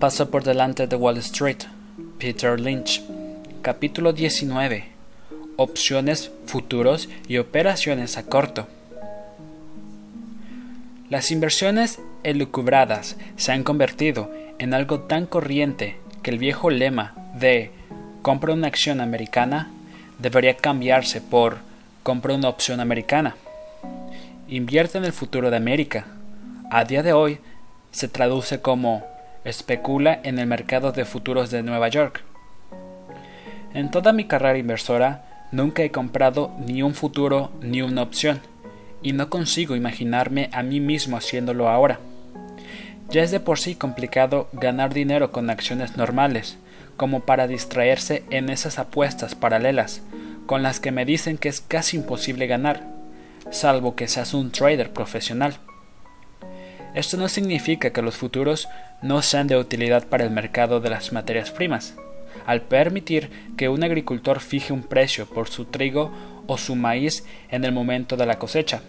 Paso por delante de Wall Street. Peter Lynch. Capítulo 19. Opciones, futuros y operaciones a corto. Las inversiones elucubradas se han convertido en algo tan corriente que el viejo lema de compra una acción americana debería cambiarse por compra una opción americana. Invierte en el futuro de América. A día de hoy se traduce como especula en el mercado de futuros de Nueva York. En toda mi carrera inversora nunca he comprado ni un futuro ni una opción, y no consigo imaginarme a mí mismo haciéndolo ahora. Ya es de por sí complicado ganar dinero con acciones normales, como para distraerse en esas apuestas paralelas, con las que me dicen que es casi imposible ganar, salvo que seas un trader profesional. Esto no significa que los futuros no sean de utilidad para el mercado de las materias primas, al permitir que un agricultor fije un precio por su trigo o su maíz en el momento de la cosecha,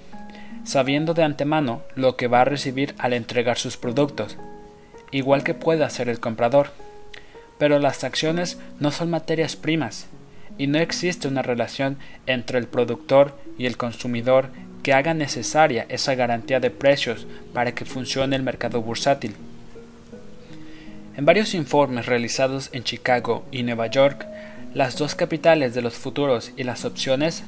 sabiendo de antemano lo que va a recibir al entregar sus productos, igual que puede hacer el comprador. Pero las acciones no son materias primas, y no existe una relación entre el productor y el consumidor que haga necesaria esa garantía de precios para que funcione el mercado bursátil. En varios informes realizados en Chicago y Nueva York, las dos capitales de los futuros y las opciones,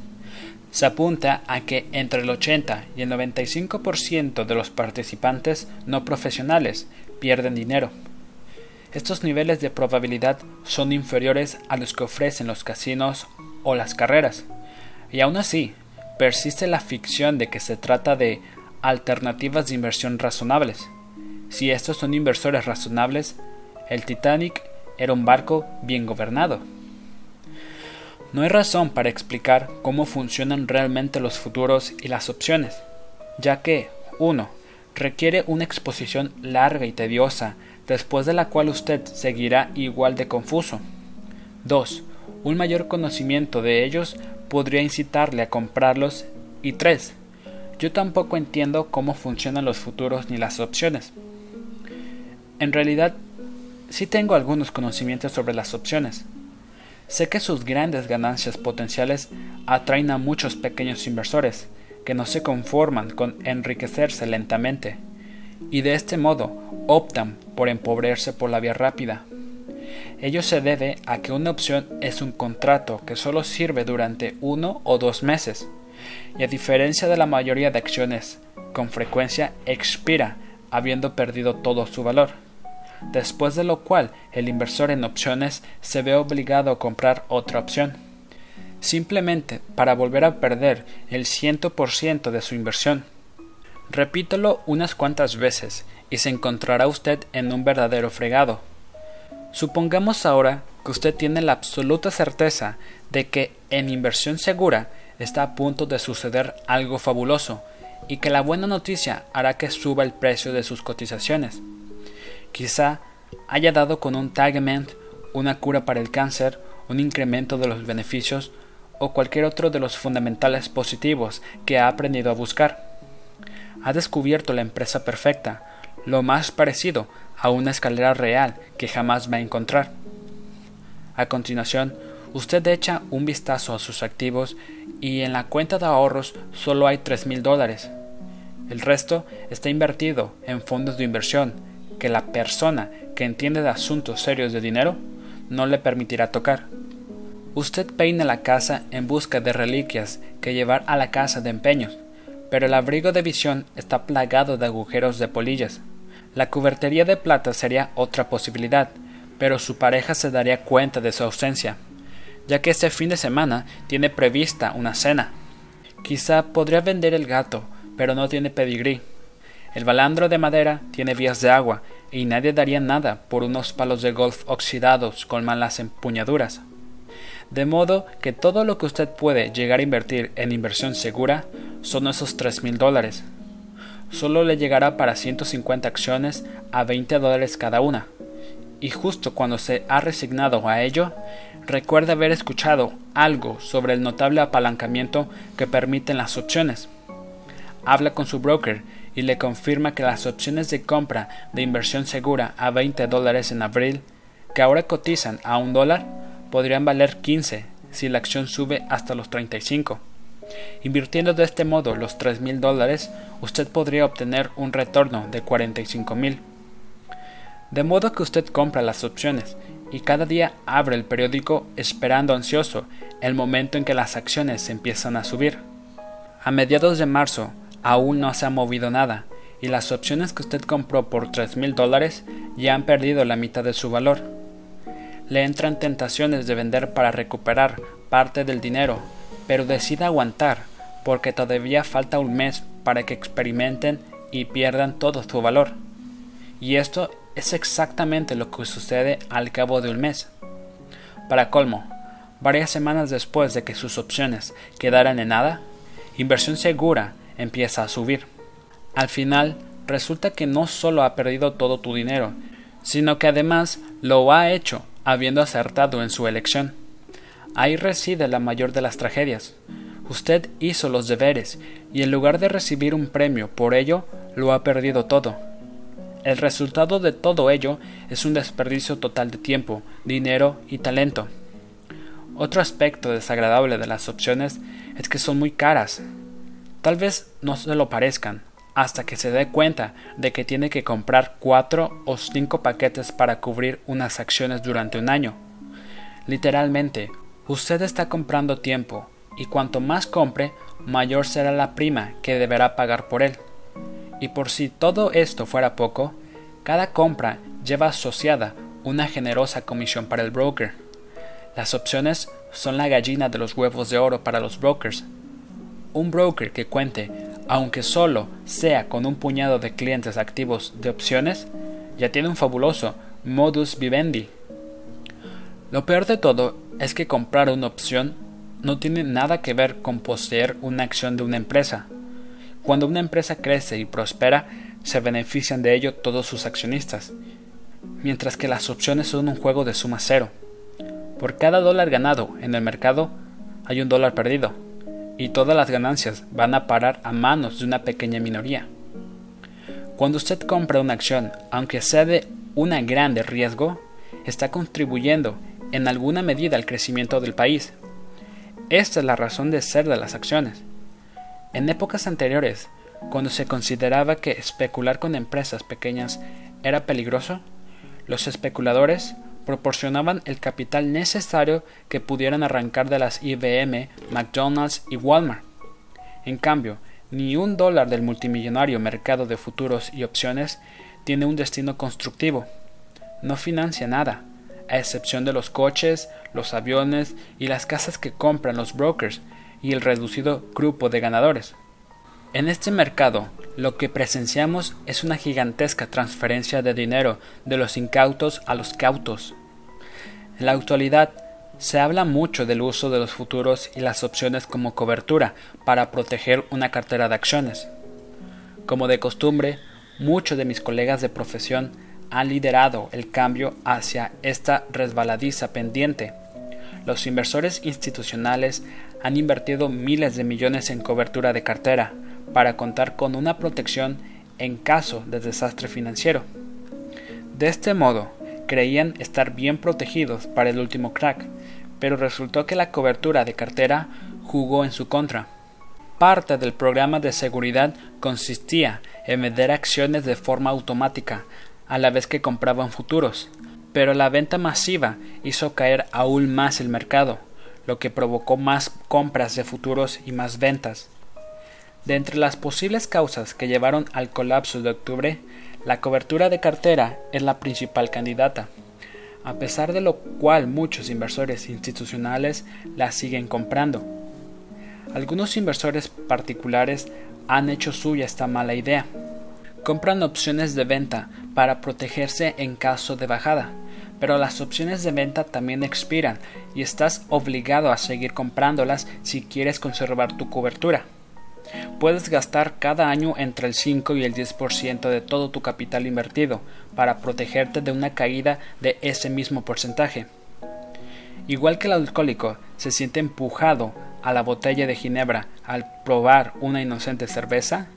se apunta a que entre el 80 y el 95% de los participantes no profesionales pierden dinero. Estos niveles de probabilidad son inferiores a los que ofrecen los casinos o las carreras, y aún así, persiste la ficción de que se trata de alternativas de inversión razonables. Si estos son inversores razonables, el Titanic era un barco bien gobernado. No hay razón para explicar cómo funcionan realmente los futuros y las opciones, ya que 1. requiere una exposición larga y tediosa, después de la cual usted seguirá igual de confuso. 2. Un mayor conocimiento de ellos podría incitarle a comprarlos. Y 3. Yo tampoco entiendo cómo funcionan los futuros ni las opciones. En realidad, sí tengo algunos conocimientos sobre las opciones. Sé que sus grandes ganancias potenciales atraen a muchos pequeños inversores que no se conforman con enriquecerse lentamente y de este modo optan por empobrecerse por la vía rápida. Ello se debe a que una opción es un contrato que solo sirve durante uno o dos meses, y a diferencia de la mayoría de acciones, con frecuencia expira habiendo perdido todo su valor, después de lo cual el inversor en opciones se ve obligado a comprar otra opción, simplemente para volver a perder el ciento por ciento de su inversión. Repítelo unas cuantas veces y se encontrará usted en un verdadero fregado. Supongamos ahora que usted tiene la absoluta certeza de que en inversión segura está a punto de suceder algo fabuloso y que la buena noticia hará que suba el precio de sus cotizaciones. Quizá haya dado con un tagament, una cura para el cáncer, un incremento de los beneficios o cualquier otro de los fundamentales positivos que ha aprendido a buscar. Ha descubierto la empresa perfecta, lo más parecido a una escalera real que jamás va a encontrar. A continuación, usted echa un vistazo a sus activos y en la cuenta de ahorros solo hay tres mil dólares. El resto está invertido en fondos de inversión que la persona que entiende de asuntos serios de dinero no le permitirá tocar. Usted peina la casa en busca de reliquias que llevar a la casa de empeños, pero el abrigo de visión está plagado de agujeros de polillas. La cubertería de plata sería otra posibilidad, pero su pareja se daría cuenta de su ausencia, ya que este fin de semana tiene prevista una cena. Quizá podría vender el gato, pero no tiene pedigrí. El balandro de madera tiene vías de agua, y nadie daría nada por unos palos de golf oxidados con malas empuñaduras. De modo que todo lo que usted puede llegar a invertir en inversión segura son esos tres mil dólares, solo le llegará para 150 acciones a 20 dólares cada una. Y justo cuando se ha resignado a ello, recuerda haber escuchado algo sobre el notable apalancamiento que permiten las opciones. Habla con su broker y le confirma que las opciones de compra de inversión segura a 20 dólares en abril, que ahora cotizan a un dólar, podrían valer 15 si la acción sube hasta los 35. Invirtiendo de este modo los tres mil dólares, usted podría obtener un retorno de 45 mil. De modo que usted compra las opciones y cada día abre el periódico esperando ansioso el momento en que las acciones empiezan a subir. A mediados de marzo aún no se ha movido nada y las opciones que usted compró por tres mil dólares ya han perdido la mitad de su valor. Le entran tentaciones de vender para recuperar parte del dinero pero decida aguantar, porque todavía falta un mes para que experimenten y pierdan todo su valor. Y esto es exactamente lo que sucede al cabo de un mes. Para colmo, varias semanas después de que sus opciones quedaran en nada, inversión segura empieza a subir. Al final, resulta que no solo ha perdido todo tu dinero, sino que además lo ha hecho habiendo acertado en su elección. Ahí reside la mayor de las tragedias. Usted hizo los deberes y en lugar de recibir un premio por ello, lo ha perdido todo. El resultado de todo ello es un desperdicio total de tiempo, dinero y talento. Otro aspecto desagradable de las opciones es que son muy caras. Tal vez no se lo parezcan, hasta que se dé cuenta de que tiene que comprar cuatro o cinco paquetes para cubrir unas acciones durante un año. Literalmente, Usted está comprando tiempo, y cuanto más compre, mayor será la prima que deberá pagar por él. Y por si todo esto fuera poco, cada compra lleva asociada una generosa comisión para el broker. Las opciones son la gallina de los huevos de oro para los brokers. Un broker que cuente, aunque solo sea con un puñado de clientes activos de opciones, ya tiene un fabuloso modus vivendi. Lo peor de todo es que comprar una opción no tiene nada que ver con poseer una acción de una empresa. Cuando una empresa crece y prospera, se benefician de ello todos sus accionistas, mientras que las opciones son un juego de suma cero. Por cada dólar ganado en el mercado hay un dólar perdido, y todas las ganancias van a parar a manos de una pequeña minoría. Cuando usted compra una acción, aunque sea de un grande riesgo, está contribuyendo en alguna medida el crecimiento del país. Esta es la razón de ser de las acciones. En épocas anteriores, cuando se consideraba que especular con empresas pequeñas era peligroso, los especuladores proporcionaban el capital necesario que pudieran arrancar de las IBM, McDonald's y Walmart. En cambio, ni un dólar del multimillonario mercado de futuros y opciones tiene un destino constructivo. No financia nada, a excepción de los coches, los aviones y las casas que compran los brokers y el reducido grupo de ganadores. En este mercado, lo que presenciamos es una gigantesca transferencia de dinero de los incautos a los cautos. En la actualidad, se habla mucho del uso de los futuros y las opciones como cobertura para proteger una cartera de acciones. Como de costumbre, muchos de mis colegas de profesión han liderado el cambio hacia esta resbaladiza pendiente. Los inversores institucionales han invertido miles de millones en cobertura de cartera para contar con una protección en caso de desastre financiero. De este modo, creían estar bien protegidos para el último crack, pero resultó que la cobertura de cartera jugó en su contra. Parte del programa de seguridad consistía en vender acciones de forma automática a la vez que compraban futuros, pero la venta masiva hizo caer aún más el mercado, lo que provocó más compras de futuros y más ventas. De entre las posibles causas que llevaron al colapso de octubre, la cobertura de cartera es la principal candidata, a pesar de lo cual muchos inversores institucionales la siguen comprando. Algunos inversores particulares han hecho suya esta mala idea. Compran opciones de venta para protegerse en caso de bajada, pero las opciones de venta también expiran y estás obligado a seguir comprándolas si quieres conservar tu cobertura. Puedes gastar cada año entre el 5 y el 10% de todo tu capital invertido para protegerte de una caída de ese mismo porcentaje. Igual que el alcohólico se siente empujado a la botella de ginebra al probar una inocente cerveza,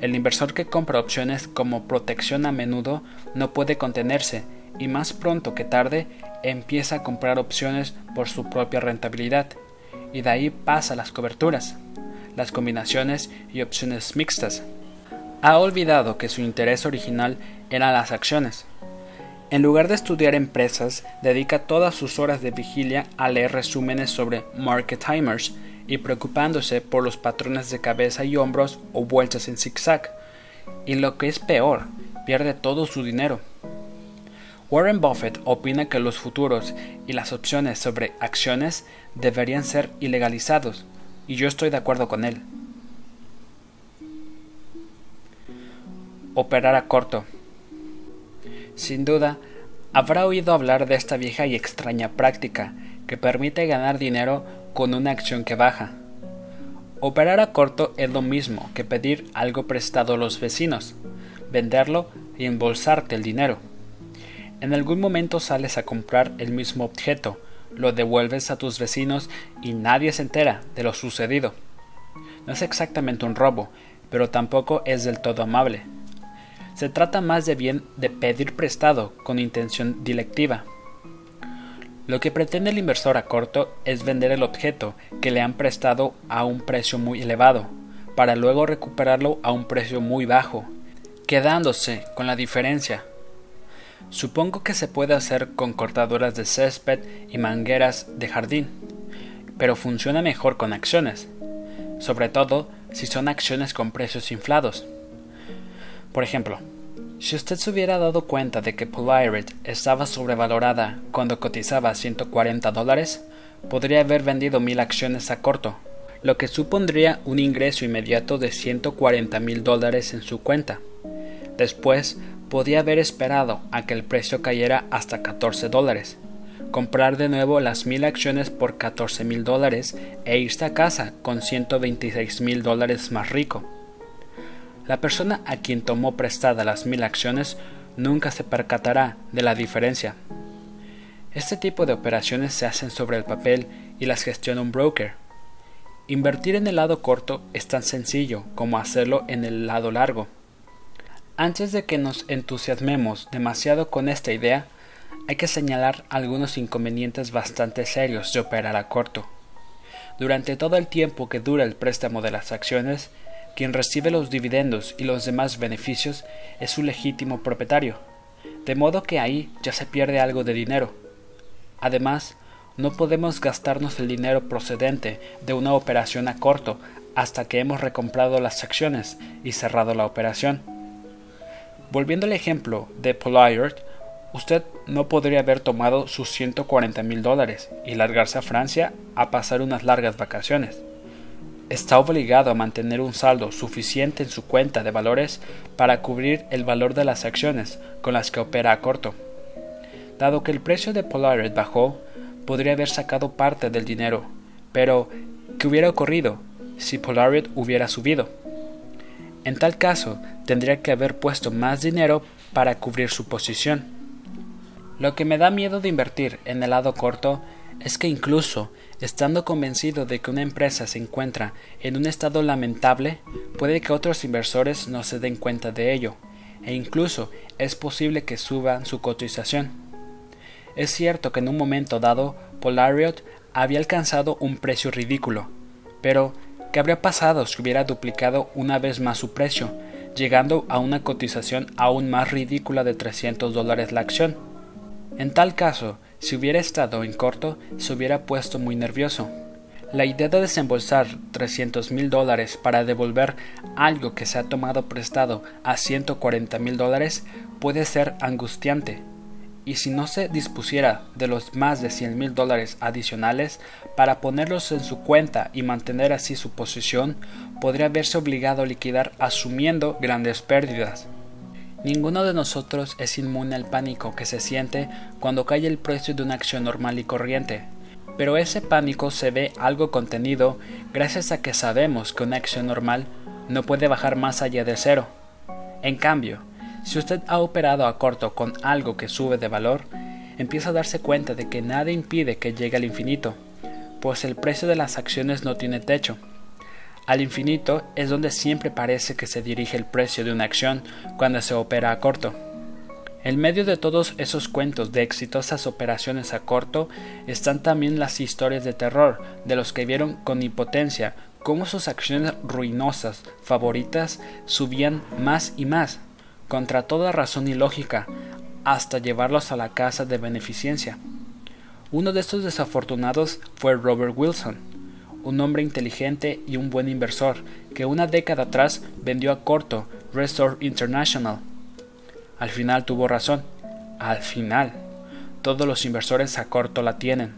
El inversor que compra opciones como protección a menudo no puede contenerse y más pronto que tarde empieza a comprar opciones por su propia rentabilidad y de ahí pasa las coberturas, las combinaciones y opciones mixtas. Ha olvidado que su interés original eran las acciones. En lugar de estudiar empresas, dedica todas sus horas de vigilia a leer resúmenes sobre market timers y preocupándose por los patrones de cabeza y hombros o vueltas en zigzag. Y lo que es peor, pierde todo su dinero. Warren Buffett opina que los futuros y las opciones sobre acciones deberían ser ilegalizados, y yo estoy de acuerdo con él. Operar a corto. Sin duda, habrá oído hablar de esta vieja y extraña práctica que permite ganar dinero con una acción que baja. Operar a corto es lo mismo que pedir algo prestado a los vecinos, venderlo y embolsarte el dinero. En algún momento sales a comprar el mismo objeto, lo devuelves a tus vecinos y nadie se entera de lo sucedido. No es exactamente un robo, pero tampoco es del todo amable. Se trata más de bien de pedir prestado con intención dilectiva. Lo que pretende el inversor a corto es vender el objeto que le han prestado a un precio muy elevado, para luego recuperarlo a un precio muy bajo, quedándose con la diferencia Supongo que se puede hacer con cortadoras de césped y mangueras de jardín, pero funciona mejor con acciones, sobre todo si son acciones con precios inflados. Por ejemplo, si usted se hubiera dado cuenta de que Polaroid estaba sobrevalorada cuando cotizaba 140 dólares, podría haber vendido mil acciones a corto, lo que supondría un ingreso inmediato de 140 mil dólares en su cuenta. Después podía haber esperado a que el precio cayera hasta 14 dólares, comprar de nuevo las mil acciones por 14 mil dólares e irse a casa con 126 mil dólares más rico. La persona a quien tomó prestada las mil acciones nunca se percatará de la diferencia. Este tipo de operaciones se hacen sobre el papel y las gestiona un broker. Invertir en el lado corto es tan sencillo como hacerlo en el lado largo. Antes de que nos entusiasmemos demasiado con esta idea, hay que señalar algunos inconvenientes bastante serios de operar a corto. Durante todo el tiempo que dura el préstamo de las acciones, quien recibe los dividendos y los demás beneficios es su legítimo propietario, de modo que ahí ya se pierde algo de dinero. Además, no podemos gastarnos el dinero procedente de una operación a corto hasta que hemos recomprado las acciones y cerrado la operación. Volviendo al ejemplo de Polaroid, usted no podría haber tomado sus 140 mil dólares y largarse a Francia a pasar unas largas vacaciones. Está obligado a mantener un saldo suficiente en su cuenta de valores para cubrir el valor de las acciones con las que opera a corto. Dado que el precio de Polaroid bajó, podría haber sacado parte del dinero, pero ¿qué hubiera ocurrido si Polaroid hubiera subido? En tal caso, tendría que haber puesto más dinero para cubrir su posición. Lo que me da miedo de invertir en el lado corto es que incluso estando convencido de que una empresa se encuentra en un estado lamentable, puede que otros inversores no se den cuenta de ello, e incluso es posible que suban su cotización. Es cierto que en un momento dado Polariot había alcanzado un precio ridículo, pero ¿Qué habría pasado si hubiera duplicado una vez más su precio, llegando a una cotización aún más ridícula de 300 dólares la acción? En tal caso, si hubiera estado en corto, se hubiera puesto muy nervioso. La idea de desembolsar 300 mil dólares para devolver algo que se ha tomado prestado a 140 mil dólares puede ser angustiante y si no se dispusiera de los más de 100 mil dólares adicionales para ponerlos en su cuenta y mantener así su posición, podría verse obligado a liquidar asumiendo grandes pérdidas. Ninguno de nosotros es inmune al pánico que se siente cuando cae el precio de una acción normal y corriente, pero ese pánico se ve algo contenido gracias a que sabemos que una acción normal no puede bajar más allá de cero. En cambio, si usted ha operado a corto con algo que sube de valor, empieza a darse cuenta de que nada impide que llegue al infinito, pues el precio de las acciones no tiene techo. Al infinito es donde siempre parece que se dirige el precio de una acción cuando se opera a corto. En medio de todos esos cuentos de exitosas operaciones a corto están también las historias de terror de los que vieron con impotencia cómo sus acciones ruinosas favoritas subían más y más, contra toda razón y lógica, hasta llevarlos a la casa de beneficencia. Uno de estos desafortunados fue Robert Wilson, un hombre inteligente y un buen inversor que una década atrás vendió a corto Restore International al final tuvo razón. Al final. Todos los inversores a corto la tienen.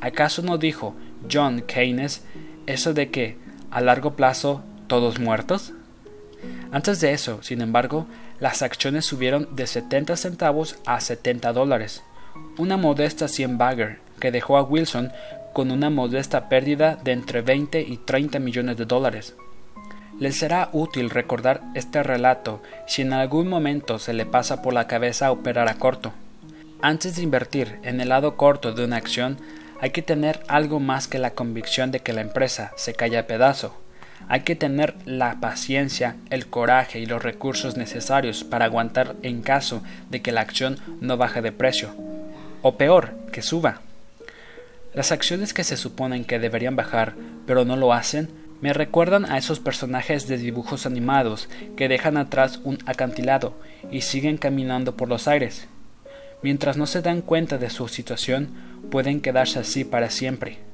¿Acaso no dijo John Keynes eso de que a largo plazo todos muertos? Antes de eso, sin embargo, las acciones subieron de 70 centavos a 70 dólares, una modesta 100 bagger que dejó a Wilson con una modesta pérdida de entre 20 y 30 millones de dólares. Les será útil recordar este relato si en algún momento se le pasa por la cabeza operar a corto. Antes de invertir en el lado corto de una acción, hay que tener algo más que la convicción de que la empresa se cae a pedazo. Hay que tener la paciencia, el coraje y los recursos necesarios para aguantar en caso de que la acción no baje de precio. O peor, que suba. Las acciones que se suponen que deberían bajar, pero no lo hacen, me recuerdan a esos personajes de dibujos animados que dejan atrás un acantilado y siguen caminando por los aires. Mientras no se dan cuenta de su situación, pueden quedarse así para siempre.